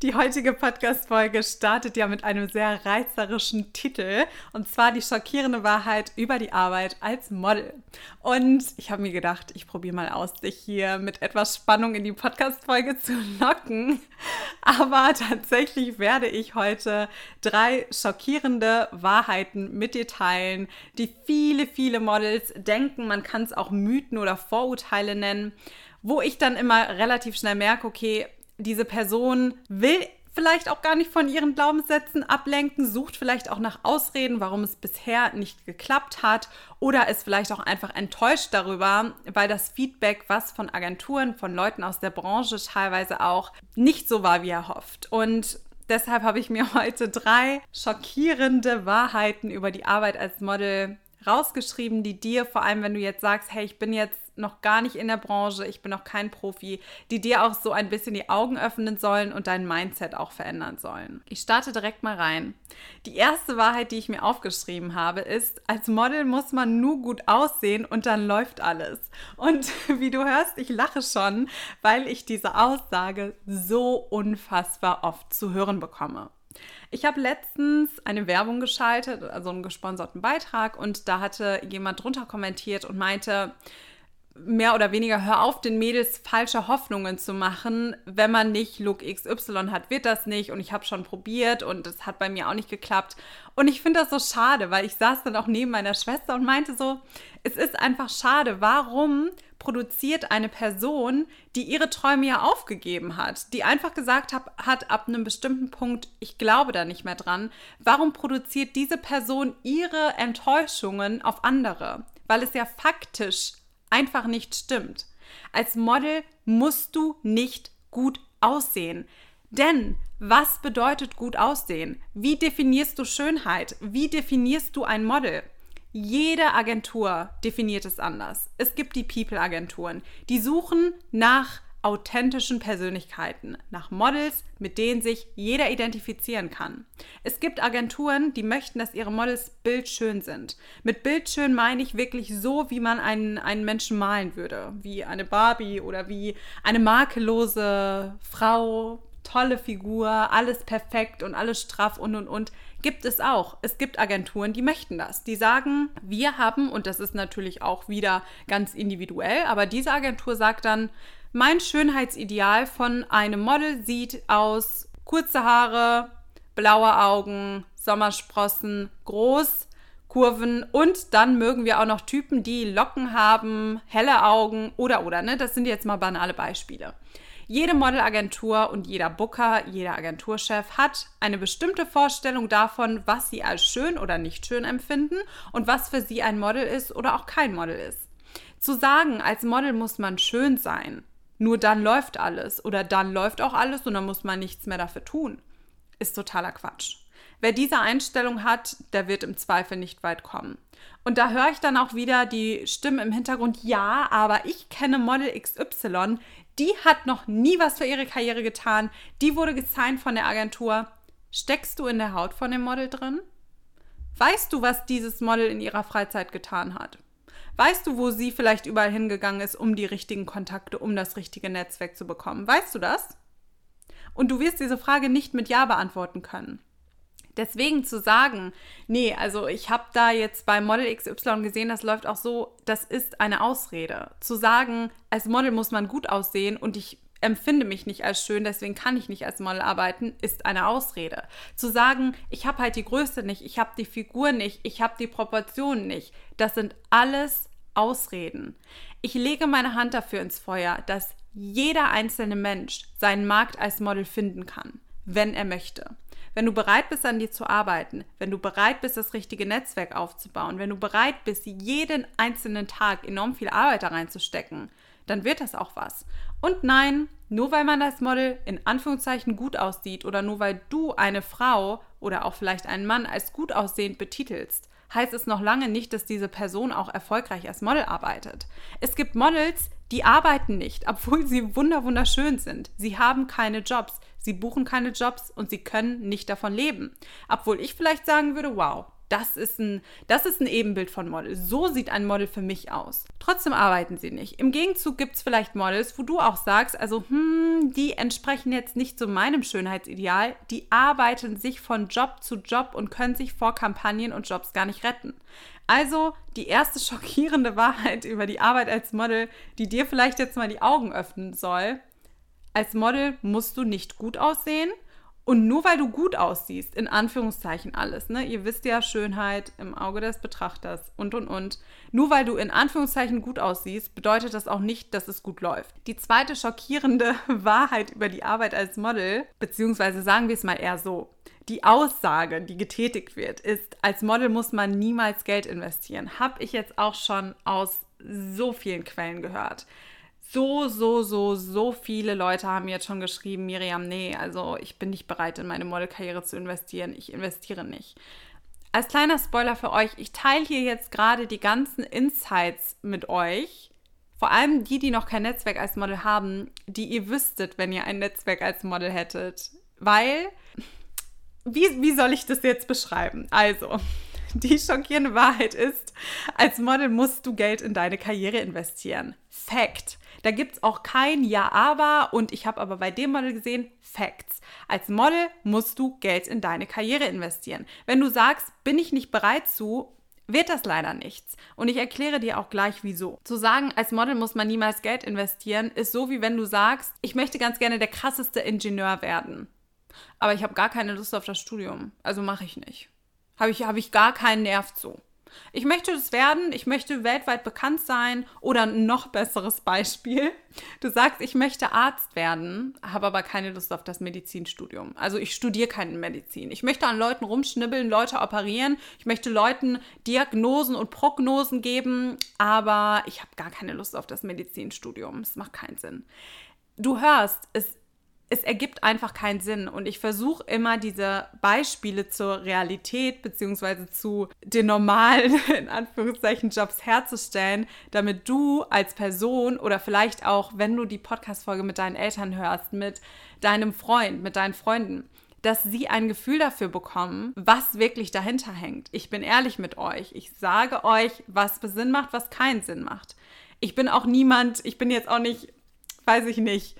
Die heutige Podcast-Folge startet ja mit einem sehr reißerischen Titel und zwar die schockierende Wahrheit über die Arbeit als Model. Und ich habe mir gedacht, ich probiere mal aus, dich hier mit etwas Spannung in die Podcast-Folge zu locken. Aber tatsächlich werde ich heute drei schockierende Wahrheiten mit dir teilen, die viele, viele Models denken, man kann es auch Mythen oder Vorurteile nennen, wo ich dann immer relativ schnell merke, okay, diese Person will vielleicht auch gar nicht von ihren Glaubenssätzen ablenken, sucht vielleicht auch nach Ausreden, warum es bisher nicht geklappt hat oder ist vielleicht auch einfach enttäuscht darüber, weil das Feedback, was von Agenturen, von Leuten aus der Branche teilweise auch nicht so war, wie er hofft. Und deshalb habe ich mir heute drei schockierende Wahrheiten über die Arbeit als Model rausgeschrieben, die dir, vor allem wenn du jetzt sagst, hey, ich bin jetzt noch gar nicht in der Branche, ich bin noch kein Profi, die dir auch so ein bisschen die Augen öffnen sollen und dein Mindset auch verändern sollen. Ich starte direkt mal rein. Die erste Wahrheit, die ich mir aufgeschrieben habe, ist, als Model muss man nur gut aussehen und dann läuft alles. Und wie du hörst, ich lache schon, weil ich diese Aussage so unfassbar oft zu hören bekomme. Ich habe letztens eine Werbung geschaltet, also einen gesponserten Beitrag, und da hatte jemand drunter kommentiert und meinte, mehr oder weniger, hör auf, den Mädels falsche Hoffnungen zu machen. Wenn man nicht Look XY hat, wird das nicht. Und ich habe schon probiert und es hat bei mir auch nicht geklappt. Und ich finde das so schade, weil ich saß dann auch neben meiner Schwester und meinte so, es ist einfach schade. Warum produziert eine Person, die ihre Träume ja aufgegeben hat, die einfach gesagt hat, hat ab einem bestimmten Punkt, ich glaube da nicht mehr dran, warum produziert diese Person ihre Enttäuschungen auf andere? Weil es ja faktisch einfach nicht stimmt. Als Model musst du nicht gut aussehen. Denn was bedeutet gut aussehen? Wie definierst du Schönheit? Wie definierst du ein Model? Jede Agentur definiert es anders. Es gibt die People-Agenturen, die suchen nach authentischen Persönlichkeiten, nach Models, mit denen sich jeder identifizieren kann. Es gibt Agenturen, die möchten, dass ihre Models bildschön sind. Mit bildschön meine ich wirklich so, wie man einen, einen Menschen malen würde, wie eine Barbie oder wie eine makellose Frau, tolle Figur, alles perfekt und alles straff und und und. Gibt es auch. Es gibt Agenturen, die möchten das. Die sagen, wir haben, und das ist natürlich auch wieder ganz individuell, aber diese Agentur sagt dann, mein Schönheitsideal von einem Model sieht aus kurze Haare, blaue Augen, Sommersprossen, groß, Kurven und dann mögen wir auch noch Typen, die Locken haben, helle Augen oder oder, ne? Das sind jetzt mal banale Beispiele. Jede Modelagentur und jeder Booker, jeder Agenturchef hat eine bestimmte Vorstellung davon, was sie als schön oder nicht schön empfinden und was für sie ein Model ist oder auch kein Model ist. Zu sagen, als Model muss man schön sein, nur dann läuft alles oder dann läuft auch alles und dann muss man nichts mehr dafür tun, ist totaler Quatsch. Wer diese Einstellung hat, der wird im Zweifel nicht weit kommen. Und da höre ich dann auch wieder die Stimme im Hintergrund, ja, aber ich kenne Model XY, die hat noch nie was für ihre Karriere getan, die wurde gesigned von der Agentur. Steckst du in der Haut von dem Model drin? Weißt du, was dieses Model in ihrer Freizeit getan hat? Weißt du, wo sie vielleicht überall hingegangen ist, um die richtigen Kontakte, um das richtige Netzwerk zu bekommen? Weißt du das? Und du wirst diese Frage nicht mit Ja beantworten können. Deswegen zu sagen, nee, also ich habe da jetzt bei Model XY gesehen, das läuft auch so, das ist eine Ausrede. Zu sagen, als Model muss man gut aussehen und ich empfinde mich nicht als schön, deswegen kann ich nicht als Model arbeiten, ist eine Ausrede. Zu sagen, ich habe halt die Größe nicht, ich habe die Figur nicht, ich habe die Proportionen nicht, das sind alles Ausreden. Ich lege meine Hand dafür ins Feuer, dass jeder einzelne Mensch seinen Markt als Model finden kann, wenn er möchte. Wenn du bereit bist, an dir zu arbeiten, wenn du bereit bist, das richtige Netzwerk aufzubauen, wenn du bereit bist, jeden einzelnen Tag enorm viel Arbeit da reinzustecken, dann wird das auch was. Und nein, nur weil man als Model in Anführungszeichen gut aussieht oder nur weil du eine Frau oder auch vielleicht einen Mann als gut aussehend betitelst, heißt es noch lange nicht, dass diese Person auch erfolgreich als Model arbeitet. Es gibt Models, die arbeiten nicht, obwohl sie wunderschön sind. Sie haben keine Jobs, sie buchen keine Jobs und sie können nicht davon leben. Obwohl ich vielleicht sagen würde, wow, Das ist, ein, das ist ein Ebenbild von Model. So sieht ein Model für mich aus. Trotzdem arbeiten sie nicht. Im Gegenzug gibt es vielleicht Models, wo du auch sagst, also, hm, die entsprechen jetzt nicht so meinem Schönheitsideal. Die arbeiten sich von Job zu Job und können sich vor Kampagnen und Jobs gar nicht retten. Also die erste schockierende Wahrheit über die Arbeit als Model, die dir vielleicht jetzt mal die Augen öffnen soll. Als Model musst du nicht gut aussehen und nur weil du gut aussiehst, in Anführungszeichen alles, ne? Ihr wisst ja, Schönheit im Auge des Betrachters und und und. Nur weil du in Anführungszeichen gut aussiehst, bedeutet das auch nicht, dass es gut läuft. Die zweite schockierende Wahrheit über die Arbeit als Model, beziehungsweise sagen wir es mal eher so. Die Aussage, die getätigt wird, ist, als Model muss man niemals Geld investieren. Habe ich jetzt auch schon aus so vielen Quellen gehört so, so, so, so viele Leute haben jetzt schon geschrieben, Miriam, nee, also ich bin nicht bereit, in meine Modelkarriere zu investieren. Ich investiere nicht. Als kleiner Spoiler für euch, ich teile hier jetzt gerade die ganzen Insights mit euch. Vor allem die, die noch kein Netzwerk als Model haben, die ihr wüsstet, wenn ihr ein Netzwerk als Model hättet. Weil, wie, wie soll ich das jetzt beschreiben? Also, die schockierende Wahrheit ist, als Model musst du Geld in deine Karriere investieren. Fact. Da gibt es auch kein Ja, aber und ich habe aber bei dem Model gesehen, Facts. Als Model musst du Geld in deine Karriere investieren. Wenn du sagst, bin ich nicht bereit zu, wird das leider nichts. Und ich erkläre dir auch gleich wieso. Zu sagen, als Model muss man niemals Geld investieren, ist so wie wenn du sagst, ich möchte ganz gerne der krasseste Ingenieur werden. Aber ich habe gar keine Lust auf das Studium. Also mache ich nicht. Habe ich, hab ich gar keinen Nerv zu. Ich möchte es werden, ich möchte weltweit bekannt sein oder ein noch besseres Beispiel. Du sagst, ich möchte Arzt werden, habe aber keine Lust auf das Medizinstudium. Also ich studiere keine Medizin. Ich möchte an Leuten rumschnibbeln, Leute operieren. Ich möchte Leuten Diagnosen und Prognosen geben, aber ich habe gar keine Lust auf das Medizinstudium. Es macht keinen Sinn. Du hörst, es es ergibt einfach keinen Sinn. Und ich versuche immer diese Beispiele zur Realität beziehungsweise zu den normalen, in Anführungszeichen, Jobs herzustellen, damit du als Person oder vielleicht auch, wenn du die Podcast-Folge mit deinen Eltern hörst, mit deinem Freund, mit deinen Freunden, dass sie ein Gefühl dafür bekommen, was wirklich dahinter hängt. Ich bin ehrlich mit euch. Ich sage euch, was Sinn macht, was keinen Sinn macht. Ich bin auch niemand, ich bin jetzt auch nicht, weiß ich nicht,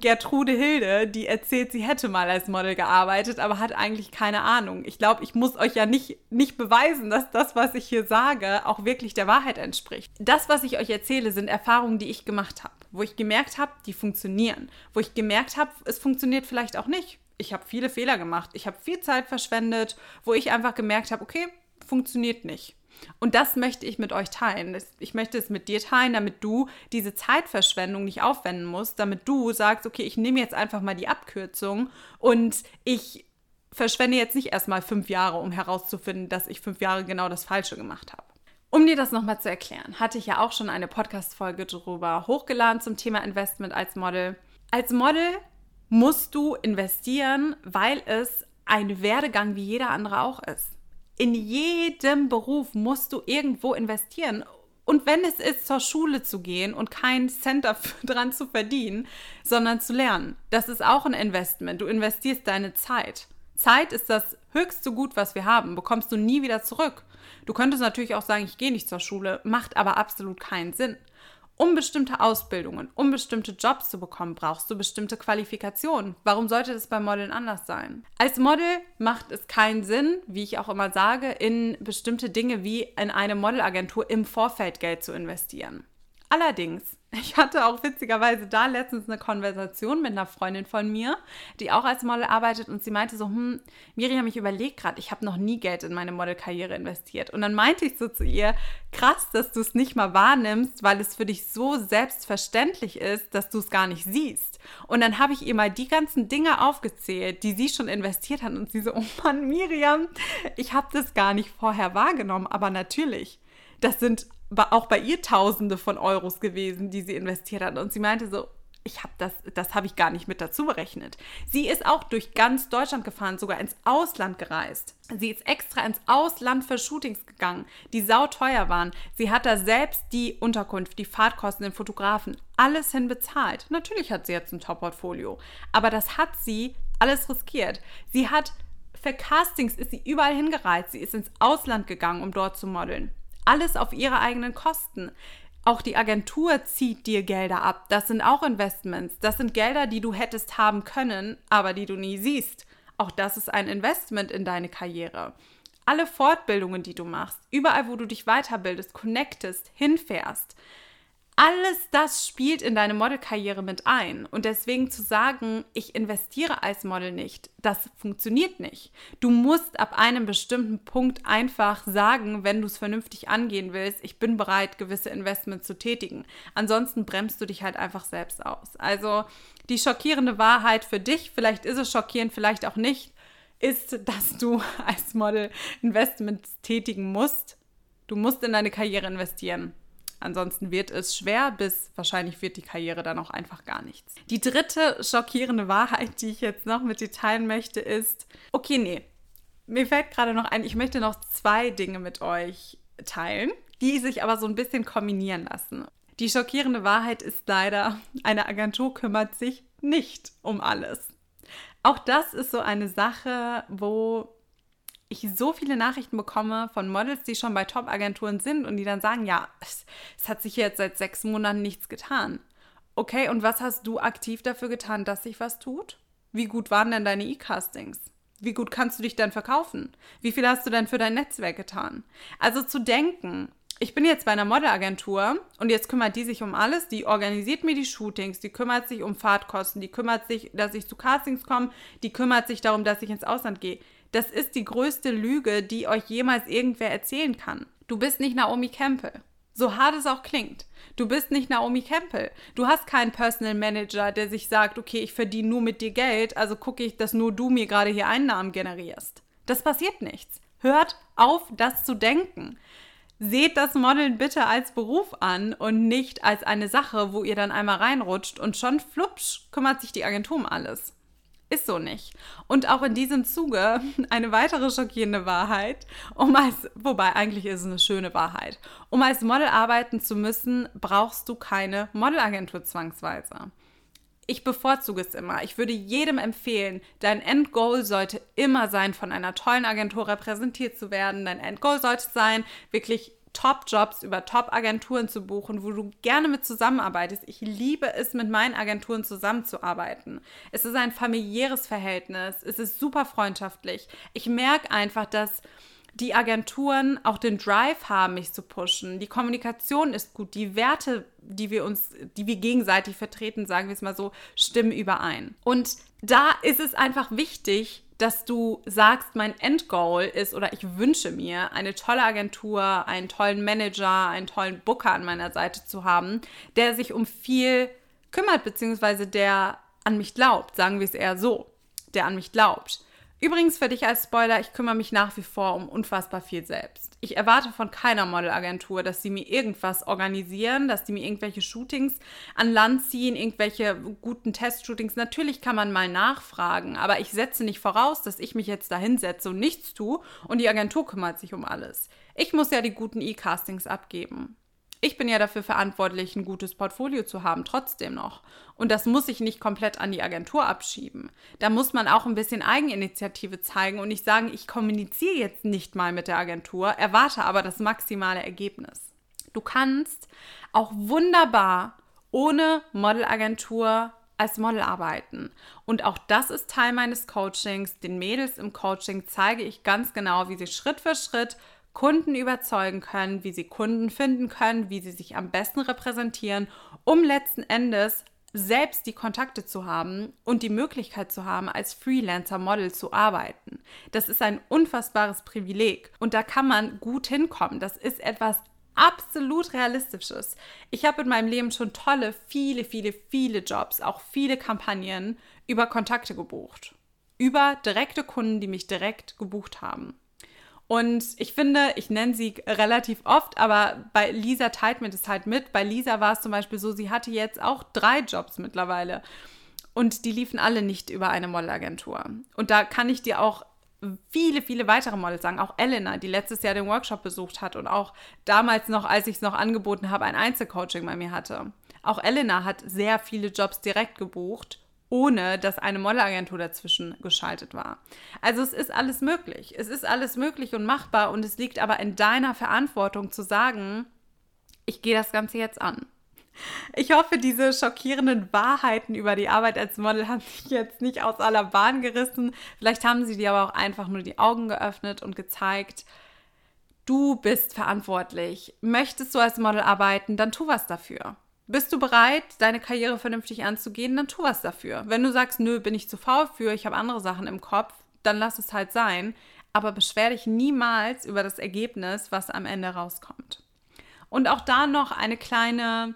Gertrude Hilde, die erzählt, sie hätte mal als Model gearbeitet, aber hat eigentlich keine Ahnung. Ich glaube, ich muss euch ja nicht, nicht beweisen, dass das, was ich hier sage, auch wirklich der Wahrheit entspricht. Das, was ich euch erzähle, sind Erfahrungen, die ich gemacht habe, wo ich gemerkt habe, die funktionieren, wo ich gemerkt habe, es funktioniert vielleicht auch nicht. Ich habe viele Fehler gemacht, ich habe viel Zeit verschwendet, wo ich einfach gemerkt habe, okay, funktioniert nicht. Und das möchte ich mit euch teilen. Ich möchte es mit dir teilen, damit du diese Zeitverschwendung nicht aufwenden musst, damit du sagst, okay, ich nehme jetzt einfach mal die Abkürzung und ich verschwende jetzt nicht erstmal fünf Jahre, um herauszufinden, dass ich fünf Jahre genau das Falsche gemacht habe. Um dir das nochmal zu erklären, hatte ich ja auch schon eine Podcast-Folge darüber hochgeladen zum Thema Investment als Model. Als Model musst du investieren, weil es ein Werdegang wie jeder andere auch ist in jedem Beruf musst du irgendwo investieren. Und wenn es ist, zur Schule zu gehen und keinen Cent dran zu verdienen, sondern zu lernen, das ist auch ein Investment. Du investierst deine Zeit. Zeit ist das höchste Gut, was wir haben, bekommst du nie wieder zurück. Du könntest natürlich auch sagen, ich gehe nicht zur Schule, macht aber absolut keinen Sinn. Um bestimmte Ausbildungen, um bestimmte Jobs zu bekommen, brauchst du bestimmte Qualifikationen. Warum sollte das beim Modeln anders sein? Als Model macht es keinen Sinn, wie ich auch immer sage, in bestimmte Dinge wie in eine Modelagentur im Vorfeld Geld zu investieren. Allerdings ich hatte auch witzigerweise da letztens eine Konversation mit einer Freundin von mir, die auch als Model arbeitet und sie meinte so, hm, Miriam, ich überlege gerade, ich habe noch nie Geld in meine Modelkarriere investiert. Und dann meinte ich so zu ihr, krass, dass du es nicht mal wahrnimmst, weil es für dich so selbstverständlich ist, dass du es gar nicht siehst. Und dann habe ich ihr mal die ganzen Dinge aufgezählt, die sie schon investiert hat und sie so, oh Mann, Miriam, ich habe das gar nicht vorher wahrgenommen, aber natürlich. Das sind auch bei ihr Tausende von Euros gewesen, die sie investiert hat. Und sie meinte so, ich habe das, das habe ich gar nicht mit dazu berechnet. Sie ist auch durch ganz Deutschland gefahren, sogar ins Ausland gereist. Sie ist extra ins Ausland für Shootings gegangen, die sauteuer waren. Sie hat da selbst die Unterkunft, die Fahrtkosten, den Fotografen, alles hin bezahlt. Natürlich hat sie jetzt ein Top-Portfolio, aber das hat sie alles riskiert. Sie hat Für Castings ist sie überall hingereist. Sie ist ins Ausland gegangen, um dort zu modeln. Alles auf ihre eigenen Kosten. Auch die Agentur zieht dir Gelder ab. Das sind auch Investments. Das sind Gelder, die du hättest haben können, aber die du nie siehst. Auch das ist ein Investment in deine Karriere. Alle Fortbildungen, die du machst, überall, wo du dich weiterbildest, connectest, hinfährst, alles das spielt in deine Modelkarriere mit ein. Und deswegen zu sagen, ich investiere als Model nicht, das funktioniert nicht. Du musst ab einem bestimmten Punkt einfach sagen, wenn du es vernünftig angehen willst, ich bin bereit, gewisse Investments zu tätigen. Ansonsten bremst du dich halt einfach selbst aus. Also die schockierende Wahrheit für dich, vielleicht ist es schockierend, vielleicht auch nicht, ist, dass du als Model Investments tätigen musst. Du musst in deine Karriere investieren. Ansonsten wird es schwer, bis wahrscheinlich wird die Karriere dann auch einfach gar nichts. Die dritte schockierende Wahrheit, die ich jetzt noch mit dir teilen möchte, ist, okay, nee, mir fällt gerade noch ein, ich möchte noch zwei Dinge mit euch teilen, die sich aber so ein bisschen kombinieren lassen. Die schockierende Wahrheit ist leider, eine Agentur kümmert sich nicht um alles. Auch das ist so eine Sache, wo ich so viele Nachrichten bekomme von Models, die schon bei Top-Agenturen sind und die dann sagen, ja, es, es, hat sich jetzt seit sechs Monaten nichts getan. Okay, und was hast du aktiv dafür getan, dass sich was tut? Wie gut waren denn deine E-Castings? Wie gut kannst du dich denn verkaufen? Wie viel hast du denn für dein Netzwerk getan? Also zu denken, ich bin jetzt bei einer Modelagentur und jetzt kümmert die sich um alles. Die organisiert mir die Shootings, die kümmert sich um Fahrtkosten, die kümmert sich, dass ich zu Castings komme, die kümmert sich darum, dass ich ins Ausland gehe. Das ist die größte Lüge, die euch jemals irgendwer erzählen kann. Du bist nicht Naomi Campbell. So hart es auch klingt. Du bist nicht Naomi Campbell. Du hast keinen Personal Manager, der sich sagt, okay, ich verdiene nur mit dir Geld, also gucke ich, dass nur du mir gerade hier Einnahmen generierst. Das passiert nichts. Hört auf, das zu denken. Seht das Modeln bitte als Beruf an und nicht als eine Sache, wo ihr dann einmal reinrutscht und schon flupsch kümmert sich die Agentur um alles. Ist so nicht. Und auch in diesem Zuge eine weitere schockierende Wahrheit, um als, wobei eigentlich ist es eine schöne Wahrheit. Um als Model arbeiten zu müssen, brauchst du keine Modelagentur zwangsweise. Ich bevorzuge es immer. Ich würde jedem empfehlen, dein Endgoal sollte immer sein, von einer tollen Agentur repräsentiert zu werden. Dein Endgoal sollte sein, wirklich Top-Jobs über Top-Agenturen zu buchen, wo du gerne mit zusammenarbeitest. Ich liebe es, mit meinen Agenturen zusammenzuarbeiten. Es ist ein familiäres Verhältnis. Es ist super freundschaftlich. Ich merke einfach, dass die Agenturen auch den Drive haben, mich zu pushen. Die Kommunikation ist gut. Die Werte, die wir uns, die wir gegenseitig vertreten, sagen wir es mal so, stimmen überein. Und da ist es einfach wichtig, dass du sagst, mein Endgoal ist oder ich wünsche mir, eine tolle Agentur, einen tollen Manager, einen tollen Booker an meiner Seite zu haben, der sich um viel kümmert, beziehungsweise der an mich glaubt, sagen wir es eher so, der an mich glaubt. Übrigens für dich als Spoiler, ich kümmere mich nach wie vor um unfassbar viel selbst. Ich erwarte von keiner Modelagentur, dass sie mir irgendwas organisieren, dass sie mir irgendwelche Shootings an Land ziehen, irgendwelche guten Testshootings. Natürlich kann man mal nachfragen, aber ich setze nicht voraus, dass ich mich jetzt da hinsetze und nichts tue und die Agentur kümmert sich um alles. Ich muss ja die guten E-Castings abgeben ich bin ja dafür verantwortlich, ein gutes Portfolio zu haben, trotzdem noch. Und das muss ich nicht komplett an die Agentur abschieben. Da muss man auch ein bisschen Eigeninitiative zeigen und nicht sagen, ich kommuniziere jetzt nicht mal mit der Agentur, erwarte aber das maximale Ergebnis. Du kannst auch wunderbar ohne Modelagentur als Model arbeiten. Und auch das ist Teil meines Coachings. Den Mädels im Coaching zeige ich ganz genau, wie sie Schritt für Schritt Kunden überzeugen können, wie sie Kunden finden können, wie sie sich am besten repräsentieren, um letzten Endes selbst die Kontakte zu haben und die Möglichkeit zu haben, als Freelancer-Model zu arbeiten. Das ist ein unfassbares Privileg und da kann man gut hinkommen. Das ist etwas absolut realistisches. Ich habe in meinem Leben schon tolle, viele, viele, viele Jobs, auch viele Kampagnen über Kontakte gebucht. Über direkte Kunden, die mich direkt gebucht haben. Und ich finde, ich nenne sie relativ oft, aber bei Lisa teilt mir das halt mit. Bei Lisa war es zum Beispiel so, sie hatte jetzt auch drei Jobs mittlerweile. Und die liefen alle nicht über eine Modelagentur. Und da kann ich dir auch viele, viele weitere Models sagen. Auch Elena, die letztes Jahr den Workshop besucht hat und auch damals noch, als ich es noch angeboten habe, ein Einzelcoaching bei mir hatte. Auch Elena hat sehr viele Jobs direkt gebucht ohne dass eine Modelagentur dazwischen geschaltet war. Also es ist alles möglich. Es ist alles möglich und machbar und es liegt aber in deiner Verantwortung zu sagen, ich gehe das Ganze jetzt an. Ich hoffe, diese schockierenden Wahrheiten über die Arbeit als Model haben sich jetzt nicht aus aller Bahn gerissen. Vielleicht haben sie dir aber auch einfach nur die Augen geöffnet und gezeigt, du bist verantwortlich. Möchtest du als Model arbeiten, dann tu was dafür. Bist du bereit, deine Karriere vernünftig anzugehen, dann tu was dafür. Wenn du sagst, nö, bin ich zu faul für, ich habe andere Sachen im Kopf, dann lass es halt sein. Aber beschwer dich niemals über das Ergebnis, was am Ende rauskommt. Und auch da noch eine kleine,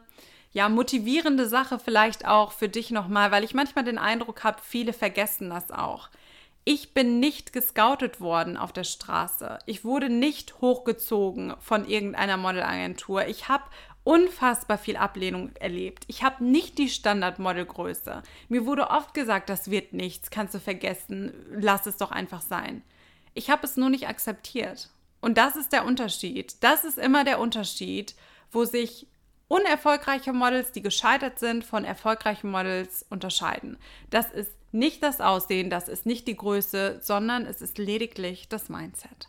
ja, motivierende Sache vielleicht auch für dich nochmal, weil ich manchmal den Eindruck habe, viele vergessen das auch. Ich bin nicht gescoutet worden auf der Straße. Ich wurde nicht hochgezogen von irgendeiner Modelagentur. Ich habe unfassbar viel Ablehnung erlebt. Ich habe nicht die Standardmodelgröße. Mir wurde oft gesagt, das wird nichts, kannst du vergessen, lass es doch einfach sein. Ich habe es nur nicht akzeptiert. Und das ist der Unterschied. Das ist immer der Unterschied, wo sich unerfolgreiche Models, die gescheitert sind, von erfolgreichen Models unterscheiden. Das ist nicht das Aussehen, das ist nicht die Größe, sondern es ist lediglich das Mindset.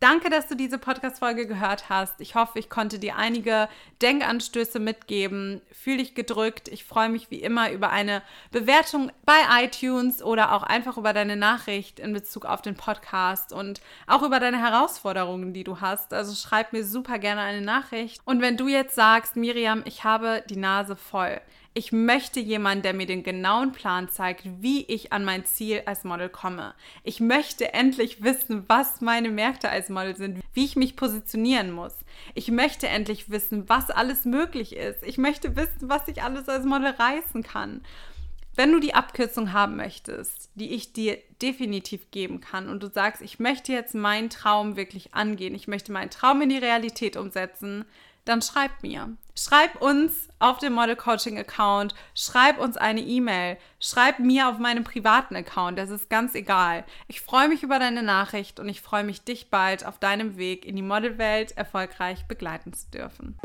Danke, dass du diese Podcast-Folge gehört hast. Ich hoffe, ich konnte dir einige Denkanstöße mitgeben. Fühl dich gedrückt. Ich freue mich wie immer über eine Bewertung bei iTunes oder auch einfach über deine Nachricht in Bezug auf den Podcast und auch über deine Herausforderungen, die du hast. Also schreib mir super gerne eine Nachricht. Und wenn du jetzt sagst, Miriam, ich habe die Nase voll, ich möchte jemanden, der mir den genauen Plan zeigt, wie ich an mein Ziel als Model komme. Ich möchte endlich wissen, was meine Märkte als Model sind, wie ich mich positionieren muss. Ich möchte endlich wissen, was alles möglich ist. Ich möchte wissen, was ich alles als Model reißen kann. Wenn du die Abkürzung haben möchtest, die ich dir definitiv geben kann und du sagst, ich möchte jetzt meinen Traum wirklich angehen, ich möchte meinen Traum in die Realität umsetzen, dann schreib mir. Schreib uns auf dem Model Coaching Account, schreib uns eine E-Mail, schreib mir auf meinem privaten Account, das ist ganz egal. Ich freue mich über deine Nachricht und ich freue mich, dich bald auf deinem Weg in die Modelwelt erfolgreich begleiten zu dürfen.